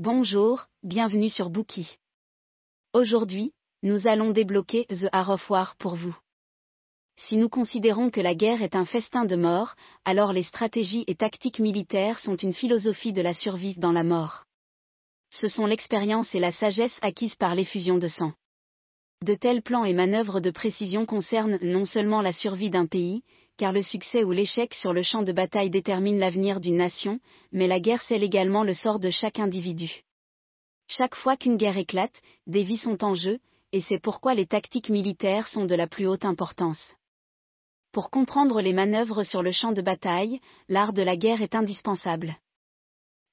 Bonjour, bienvenue sur Bookie. Aujourd'hui, nous allons débloquer The Art of War pour vous. Si nous considérons que la guerre est un festin de mort, alors les stratégies et tactiques militaires sont une philosophie de la survie dans la mort. Ce sont l'expérience et la sagesse acquises par l'effusion de sang. De tels plans et manœuvres de précision concernent non seulement la survie d'un pays, car le succès ou l'échec sur le champ de bataille détermine l'avenir d'une nation, mais la guerre scelle également le sort de chaque individu. Chaque fois qu'une guerre éclate, des vies sont en jeu, et c'est pourquoi les tactiques militaires sont de la plus haute importance. Pour comprendre les manœuvres sur le champ de bataille, l'art de la guerre est indispensable.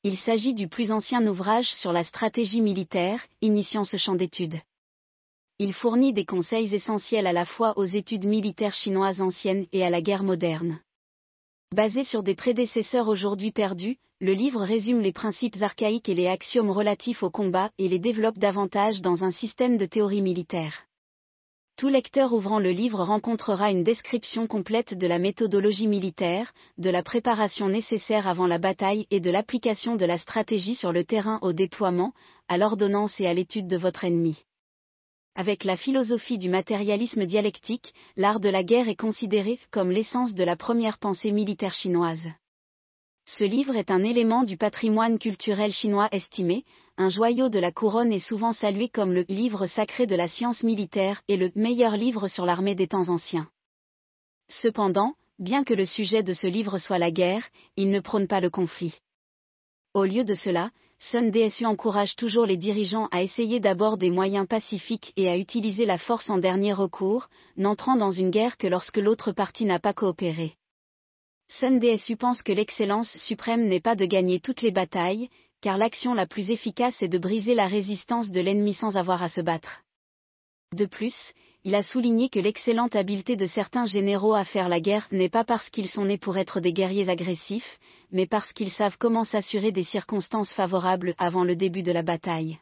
Il s'agit du plus ancien ouvrage sur la stratégie militaire, initiant ce champ d'études. Il fournit des conseils essentiels à la fois aux études militaires chinoises anciennes et à la guerre moderne. Basé sur des prédécesseurs aujourd'hui perdus, le livre résume les principes archaïques et les axiomes relatifs au combat et les développe davantage dans un système de théorie militaire. Tout lecteur ouvrant le livre rencontrera une description complète de la méthodologie militaire, de la préparation nécessaire avant la bataille et de l'application de la stratégie sur le terrain au déploiement, à l'ordonnance et à l'étude de votre ennemi. Avec la philosophie du matérialisme dialectique, l'art de la guerre est considéré comme l'essence de la première pensée militaire chinoise. Ce livre est un élément du patrimoine culturel chinois estimé, un joyau de la couronne est souvent salué comme le livre sacré de la science militaire et le meilleur livre sur l'armée des temps anciens. Cependant, bien que le sujet de ce livre soit la guerre, il ne prône pas le conflit. Au lieu de cela, Sun DSU encourage toujours les dirigeants à essayer d'abord des moyens pacifiques et à utiliser la force en dernier recours, n'entrant dans une guerre que lorsque l'autre partie n'a pas coopéré. Sun DSU pense que l'excellence suprême n'est pas de gagner toutes les batailles, car l'action la plus efficace est de briser la résistance de l'ennemi sans avoir à se battre. De plus, il a souligné que l'excellente habileté de certains généraux à faire la guerre n'est pas parce qu'ils sont nés pour être des guerriers agressifs, mais parce qu'ils savent comment s'assurer des circonstances favorables avant le début de la bataille.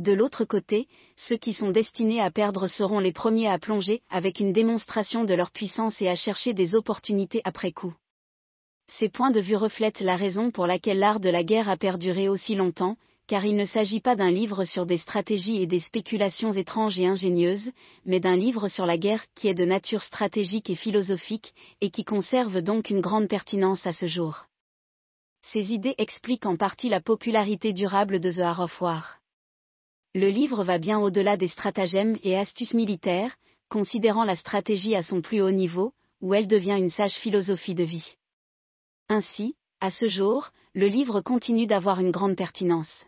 De l'autre côté, ceux qui sont destinés à perdre seront les premiers à plonger avec une démonstration de leur puissance et à chercher des opportunités après coup. Ces points de vue reflètent la raison pour laquelle l'art de la guerre a perduré aussi longtemps, car il ne s'agit pas d'un livre sur des stratégies et des spéculations étranges et ingénieuses, mais d'un livre sur la guerre qui est de nature stratégique et philosophique, et qui conserve donc une grande pertinence à ce jour. Ces idées expliquent en partie la popularité durable de The Art of War. Le livre va bien au-delà des stratagèmes et astuces militaires, considérant la stratégie à son plus haut niveau, où elle devient une sage philosophie de vie. Ainsi, à ce jour, le livre continue d'avoir une grande pertinence.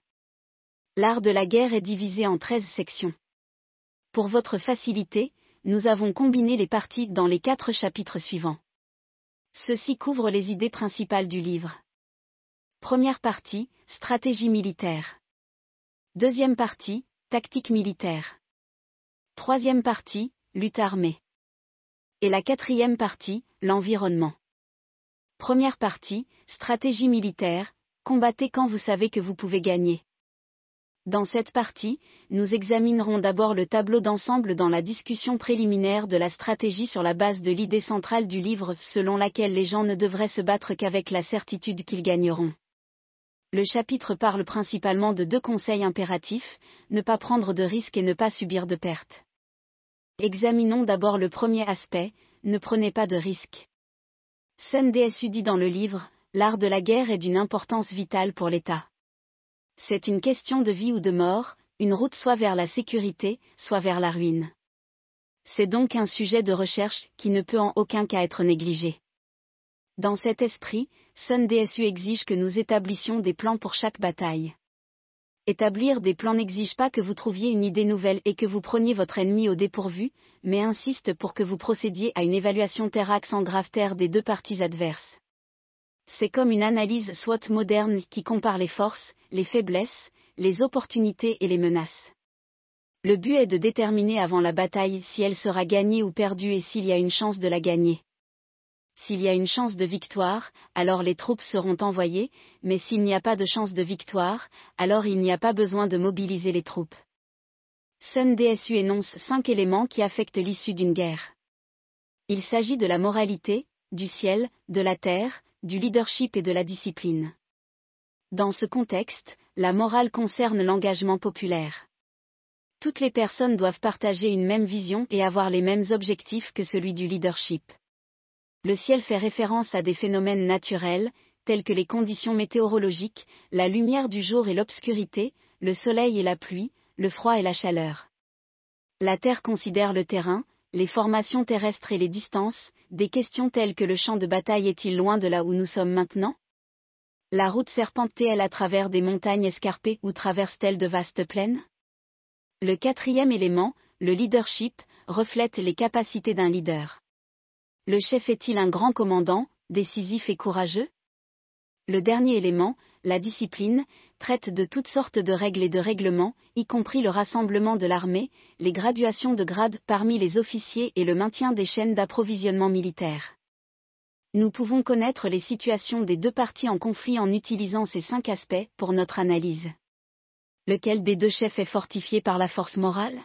L'art de la guerre est divisé en 13 sections. Pour votre facilité, nous avons combiné les parties dans les quatre chapitres suivants. Ceci couvre les idées principales du livre. Première partie, stratégie militaire. Deuxième partie, tactique militaire. Troisième partie, lutte armée. Et la quatrième partie, l'environnement. Première partie, stratégie militaire, combattez quand vous savez que vous pouvez gagner. Dans cette partie, nous examinerons d'abord le tableau d'ensemble dans la discussion préliminaire de la stratégie sur la base de l'idée centrale du livre selon laquelle les gens ne devraient se battre qu'avec la certitude qu'ils gagneront. Le chapitre parle principalement de deux conseils impératifs, ne pas prendre de risques et ne pas subir de pertes. Examinons d'abord le premier aspect, ne prenez pas de risques. Sun dit dans le livre, l'art de la guerre est d'une importance vitale pour l'État. C'est une question de vie ou de mort, une route soit vers la sécurité, soit vers la ruine. C'est donc un sujet de recherche qui ne peut en aucun cas être négligé. Dans cet esprit, Sun DSU exige que nous établissions des plans pour chaque bataille. Établir des plans n'exige pas que vous trouviez une idée nouvelle et que vous preniez votre ennemi au dépourvu, mais insiste pour que vous procédiez à une évaluation terrax en grave terre des deux parties adverses. C'est comme une analyse SWOT moderne qui compare les forces, les faiblesses, les opportunités et les menaces. Le but est de déterminer avant la bataille si elle sera gagnée ou perdue et s'il y a une chance de la gagner. S'il y a une chance de victoire, alors les troupes seront envoyées, mais s'il n'y a pas de chance de victoire, alors il n'y a pas besoin de mobiliser les troupes. Sun DSU énonce cinq éléments qui affectent l'issue d'une guerre. Il s'agit de la moralité, du ciel, de la terre, du leadership et de la discipline. Dans ce contexte, la morale concerne l'engagement populaire. Toutes les personnes doivent partager une même vision et avoir les mêmes objectifs que celui du leadership. Le ciel fait référence à des phénomènes naturels, tels que les conditions météorologiques, la lumière du jour et l'obscurité, le soleil et la pluie, le froid et la chaleur. La Terre considère le terrain, les formations terrestres et les distances, des questions telles que le champ de bataille est-il loin de là où nous sommes maintenant? La route serpente-t-elle à travers des montagnes escarpées ou traverse-t-elle de vastes plaines? Le quatrième élément, le leadership, reflète les capacités d'un leader. Le chef est-il un grand commandant, décisif et courageux? Le dernier élément, la discipline, traite de toutes sortes de règles et de règlements, y compris le rassemblement de l'armée, les graduations de grades parmi les officiers et le maintien des chaînes d'approvisionnement militaire. Nous pouvons connaître les situations des deux parties en conflit en utilisant ces cinq aspects pour notre analyse. Lequel des deux chefs est fortifié par la force morale?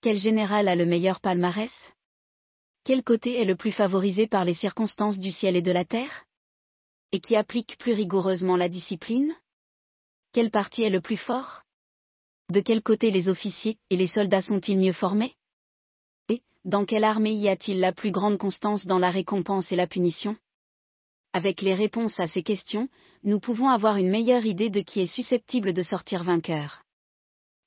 Quel général a le meilleur palmarès? Quel côté est le plus favorisé par les circonstances du ciel et de la terre? Et qui applique plus rigoureusement la discipline? Quel parti est le plus fort? De quel côté les officiers et les soldats sont-ils mieux formés? Et, dans quelle armée y a-t-il la plus grande constance dans la récompense et la punition? Avec les réponses à ces questions, nous pouvons avoir une meilleure idée de qui est susceptible de sortir vainqueur.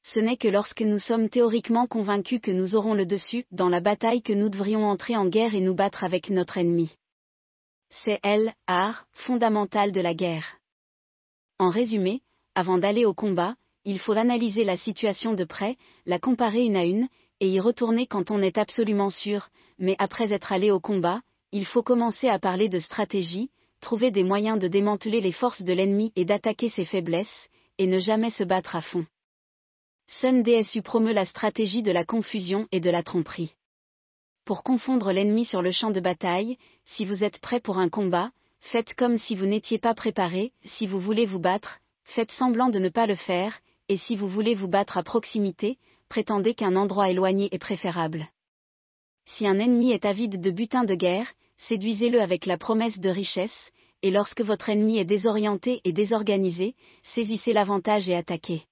Ce n'est que lorsque nous sommes théoriquement convaincus que nous aurons le dessus dans la bataille que nous devrions entrer en guerre et nous battre avec notre ennemi. C'est elle, art, fondamental de la guerre. En résumé, avant d'aller au combat, il faut analyser la situation de près, la comparer une à une, et y retourner quand on est absolument sûr, mais après être allé au combat, il faut commencer à parler de stratégie, trouver des moyens de démanteler les forces de l'ennemi et d'attaquer ses faiblesses, et ne jamais se battre à fond. Sun DSU promeut la stratégie de la confusion et de la tromperie. Pour confondre l'ennemi sur le champ de bataille, si vous êtes prêt pour un combat, faites comme si vous n'étiez pas préparé, si vous voulez vous battre, faites semblant de ne pas le faire, et si vous voulez vous battre à proximité, prétendez qu'un endroit éloigné est préférable. Si un ennemi est avide de butin de guerre, séduisez-le avec la promesse de richesse, et lorsque votre ennemi est désorienté et désorganisé, saisissez l'avantage et attaquez.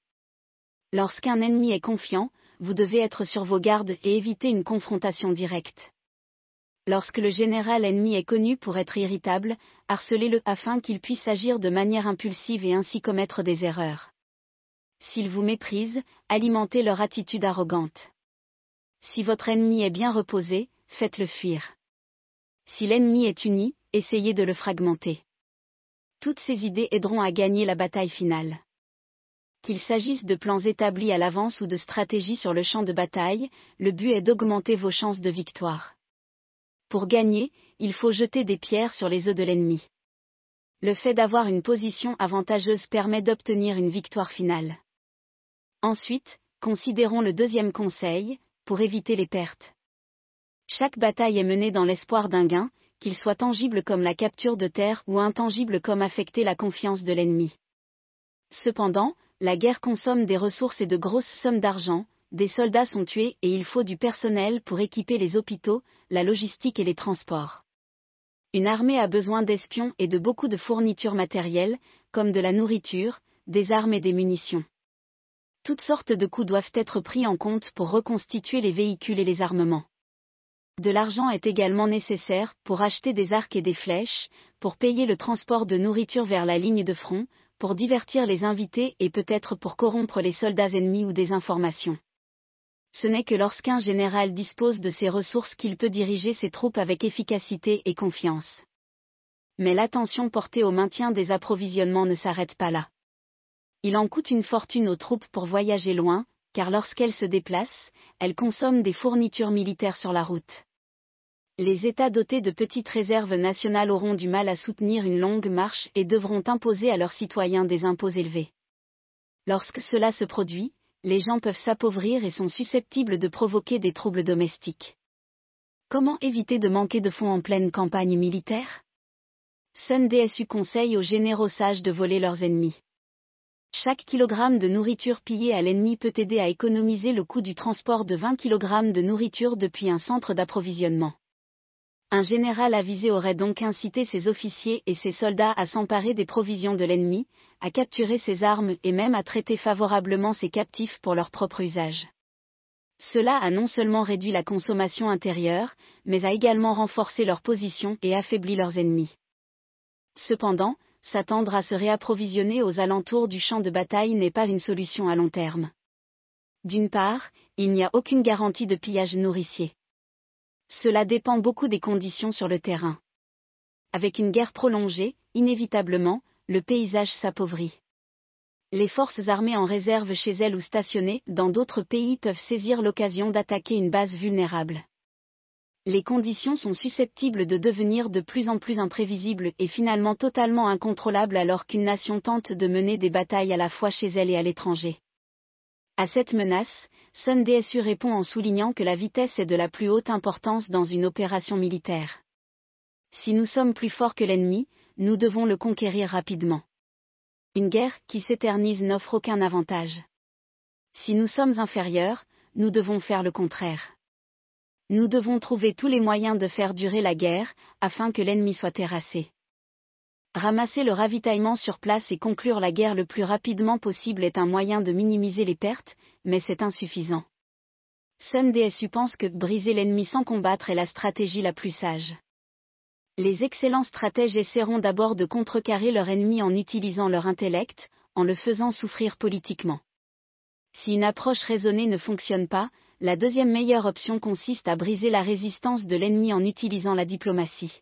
Lorsqu'un ennemi est confiant, vous devez être sur vos gardes et éviter une confrontation directe. Lorsque le général ennemi est connu pour être irritable, harcelez-le afin qu'il puisse agir de manière impulsive et ainsi commettre des erreurs. S'ils vous méprisent, alimentez leur attitude arrogante. Si votre ennemi est bien reposé, faites-le fuir. Si l'ennemi est uni, essayez de le fragmenter. Toutes ces idées aideront à gagner la bataille finale. Qu'il s'agisse de plans établis à l'avance ou de stratégies sur le champ de bataille, le but est d'augmenter vos chances de victoire. Pour gagner, il faut jeter des pierres sur les œufs de l'ennemi. Le fait d'avoir une position avantageuse permet d'obtenir une victoire finale. Ensuite, considérons le deuxième conseil, pour éviter les pertes. Chaque bataille est menée dans l'espoir d'un gain, qu'il soit tangible comme la capture de terre ou intangible comme affecter la confiance de l'ennemi. Cependant, la guerre consomme des ressources et de grosses sommes d'argent, des soldats sont tués et il faut du personnel pour équiper les hôpitaux, la logistique et les transports. Une armée a besoin d'espions et de beaucoup de fournitures matérielles, comme de la nourriture, des armes et des munitions. Toutes sortes de coûts doivent être pris en compte pour reconstituer les véhicules et les armements. De l'argent est également nécessaire pour acheter des arcs et des flèches, pour payer le transport de nourriture vers la ligne de front, pour divertir les invités et peut-être pour corrompre les soldats ennemis ou des informations ce n'est que lorsqu'un général dispose de ses ressources qu'il peut diriger ses troupes avec efficacité et confiance. Mais l'attention portée au maintien des approvisionnements ne s'arrête pas là. Il en coûte une fortune aux troupes pour voyager loin, car lorsqu'elles se déplacent, elles consomment des fournitures militaires sur la route. Les États dotés de petites réserves nationales auront du mal à soutenir une longue marche et devront imposer à leurs citoyens des impôts élevés. Lorsque cela se produit, les gens peuvent s'appauvrir et sont susceptibles de provoquer des troubles domestiques. Comment éviter de manquer de fonds en pleine campagne militaire? Sun DSU conseille aux généraux sages de voler leurs ennemis. Chaque kilogramme de nourriture pillée à l'ennemi peut aider à économiser le coût du transport de 20 kg de nourriture depuis un centre d'approvisionnement. Un général avisé aurait donc incité ses officiers et ses soldats à s'emparer des provisions de l'ennemi, à capturer ses armes et même à traiter favorablement ses captifs pour leur propre usage. Cela a non seulement réduit la consommation intérieure, mais a également renforcé leur position et affaibli leurs ennemis. Cependant, s'attendre à se réapprovisionner aux alentours du champ de bataille n'est pas une solution à long terme. D'une part, il n'y a aucune garantie de pillage nourricier. Cela dépend beaucoup des conditions sur le terrain. Avec une guerre prolongée, inévitablement, le paysage s'appauvrit. Les forces armées en réserve chez elles ou stationnées dans d'autres pays peuvent saisir l'occasion d'attaquer une base vulnérable. Les conditions sont susceptibles de devenir de plus en plus imprévisibles et finalement totalement incontrôlables alors qu'une nation tente de mener des batailles à la fois chez elle et à l'étranger. À cette menace, Sun DSU répond en soulignant que la vitesse est de la plus haute importance dans une opération militaire. Si nous sommes plus forts que l'ennemi, nous devons le conquérir rapidement. Une guerre qui s'éternise n'offre aucun avantage. Si nous sommes inférieurs, nous devons faire le contraire. Nous devons trouver tous les moyens de faire durer la guerre, afin que l'ennemi soit terrassé. Ramasser le ravitaillement sur place et conclure la guerre le plus rapidement possible est un moyen de minimiser les pertes, mais c'est insuffisant. Sun DSU pense que briser l'ennemi sans combattre est la stratégie la plus sage. Les excellents stratèges essaieront d'abord de contrecarrer leur ennemi en utilisant leur intellect, en le faisant souffrir politiquement. Si une approche raisonnée ne fonctionne pas, la deuxième meilleure option consiste à briser la résistance de l'ennemi en utilisant la diplomatie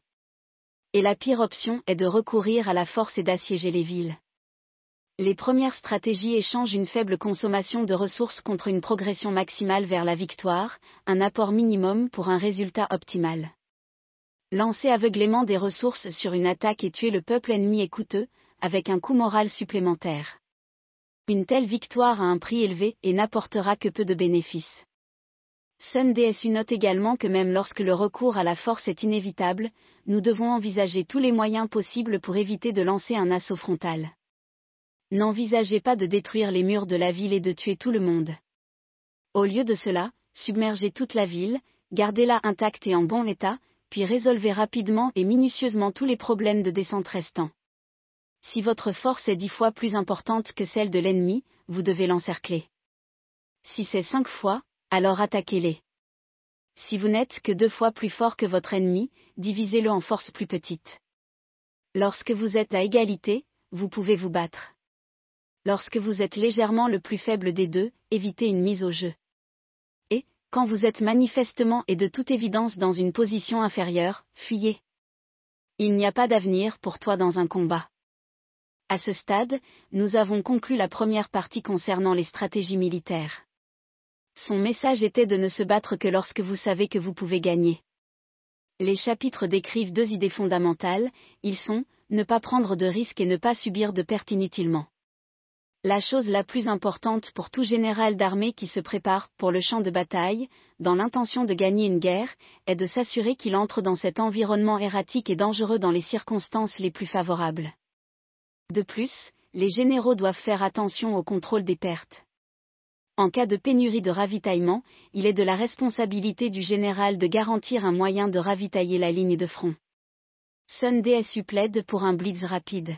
et la pire option est de recourir à la force et d'assiéger les villes. Les premières stratégies échangent une faible consommation de ressources contre une progression maximale vers la victoire, un apport minimum pour un résultat optimal. Lancer aveuglément des ressources sur une attaque et tuer le peuple ennemi est coûteux, avec un coût moral supplémentaire. Une telle victoire a un prix élevé et n'apportera que peu de bénéfices. Sun DSU note également que même lorsque le recours à la force est inévitable, nous devons envisager tous les moyens possibles pour éviter de lancer un assaut frontal. N'envisagez pas de détruire les murs de la ville et de tuer tout le monde. Au lieu de cela, submergez toute la ville, gardez-la intacte et en bon état, puis résolvez rapidement et minutieusement tous les problèmes de descente restants. Si votre force est dix fois plus importante que celle de l'ennemi, vous devez l'encercler. Si c'est cinq fois, alors attaquez-les. Si vous n'êtes que deux fois plus fort que votre ennemi, divisez-le en forces plus petites. Lorsque vous êtes à égalité, vous pouvez vous battre. Lorsque vous êtes légèrement le plus faible des deux, évitez une mise au jeu. Et, quand vous êtes manifestement et de toute évidence dans une position inférieure, fuyez. Il n'y a pas d'avenir pour toi dans un combat. À ce stade, nous avons conclu la première partie concernant les stratégies militaires. Son message était de ne se battre que lorsque vous savez que vous pouvez gagner. Les chapitres décrivent deux idées fondamentales, ils sont, ne pas prendre de risques et ne pas subir de pertes inutilement. La chose la plus importante pour tout général d'armée qui se prépare pour le champ de bataille, dans l'intention de gagner une guerre, est de s'assurer qu'il entre dans cet environnement erratique et dangereux dans les circonstances les plus favorables. De plus, les généraux doivent faire attention au contrôle des pertes. En cas de pénurie de ravitaillement, il est de la responsabilité du général de garantir un moyen de ravitailler la ligne de front. Sun DSU plaide pour un blitz rapide.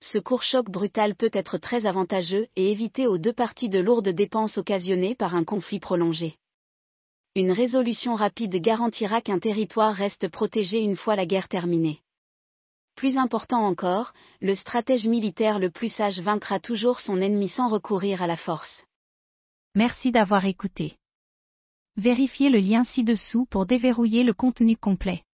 Ce court choc brutal peut être très avantageux et éviter aux deux parties de lourdes dépenses occasionnées par un conflit prolongé. Une résolution rapide garantira qu'un territoire reste protégé une fois la guerre terminée. Plus important encore, le stratège militaire le plus sage vaincra toujours son ennemi sans recourir à la force. Merci d'avoir écouté. Vérifiez le lien ci-dessous pour déverrouiller le contenu complet.